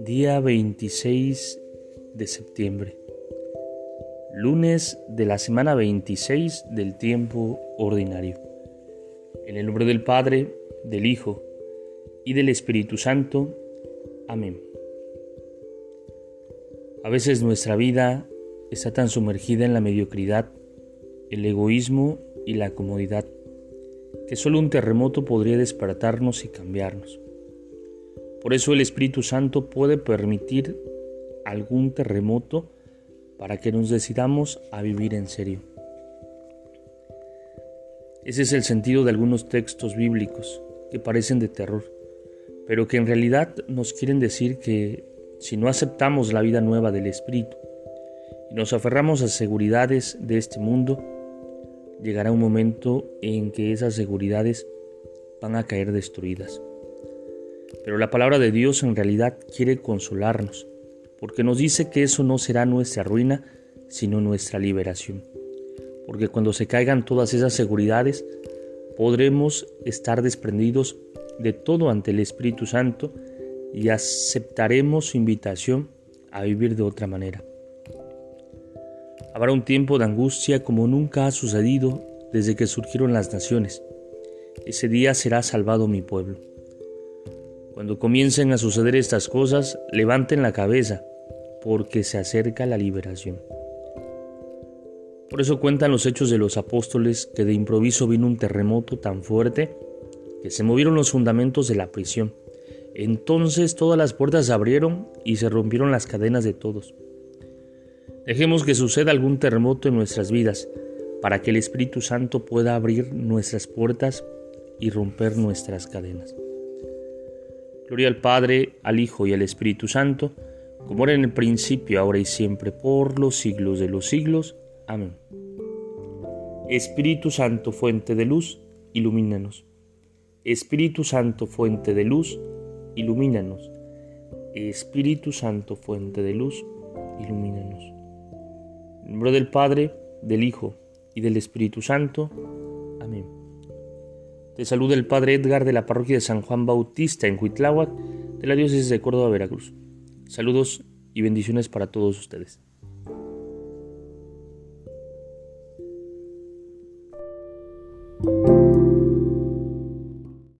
Día 26 de septiembre. Lunes de la semana 26 del tiempo ordinario. En el nombre del Padre, del Hijo y del Espíritu Santo. Amén. A veces nuestra vida está tan sumergida en la mediocridad, el egoísmo y la comodidad que solo un terremoto podría despertarnos y cambiarnos. Por eso el Espíritu Santo puede permitir algún terremoto para que nos decidamos a vivir en serio. Ese es el sentido de algunos textos bíblicos que parecen de terror, pero que en realidad nos quieren decir que si no aceptamos la vida nueva del Espíritu y nos aferramos a seguridades de este mundo, llegará un momento en que esas seguridades van a caer destruidas. Pero la palabra de Dios en realidad quiere consolarnos, porque nos dice que eso no será nuestra ruina, sino nuestra liberación. Porque cuando se caigan todas esas seguridades, podremos estar desprendidos de todo ante el Espíritu Santo y aceptaremos su invitación a vivir de otra manera. Habrá un tiempo de angustia como nunca ha sucedido desde que surgieron las naciones. Ese día será salvado mi pueblo. Cuando comiencen a suceder estas cosas, levanten la cabeza, porque se acerca la liberación. Por eso cuentan los hechos de los apóstoles que de improviso vino un terremoto tan fuerte que se movieron los fundamentos de la prisión. Entonces todas las puertas se abrieron y se rompieron las cadenas de todos. Dejemos que suceda algún terremoto en nuestras vidas para que el Espíritu Santo pueda abrir nuestras puertas y romper nuestras cadenas. Gloria al Padre, al Hijo y al Espíritu Santo, como era en el principio, ahora y siempre, por los siglos de los siglos. Amén. Espíritu Santo, fuente de luz, ilumínanos. Espíritu Santo, fuente de luz, ilumínanos. Espíritu Santo, fuente de luz, ilumínanos. En nombre del Padre, del Hijo y del Espíritu Santo. Amén. Te saluda el Padre Edgar de la parroquia de San Juan Bautista en Huitláhuac, de la diócesis de Córdoba, Veracruz. Saludos y bendiciones para todos ustedes.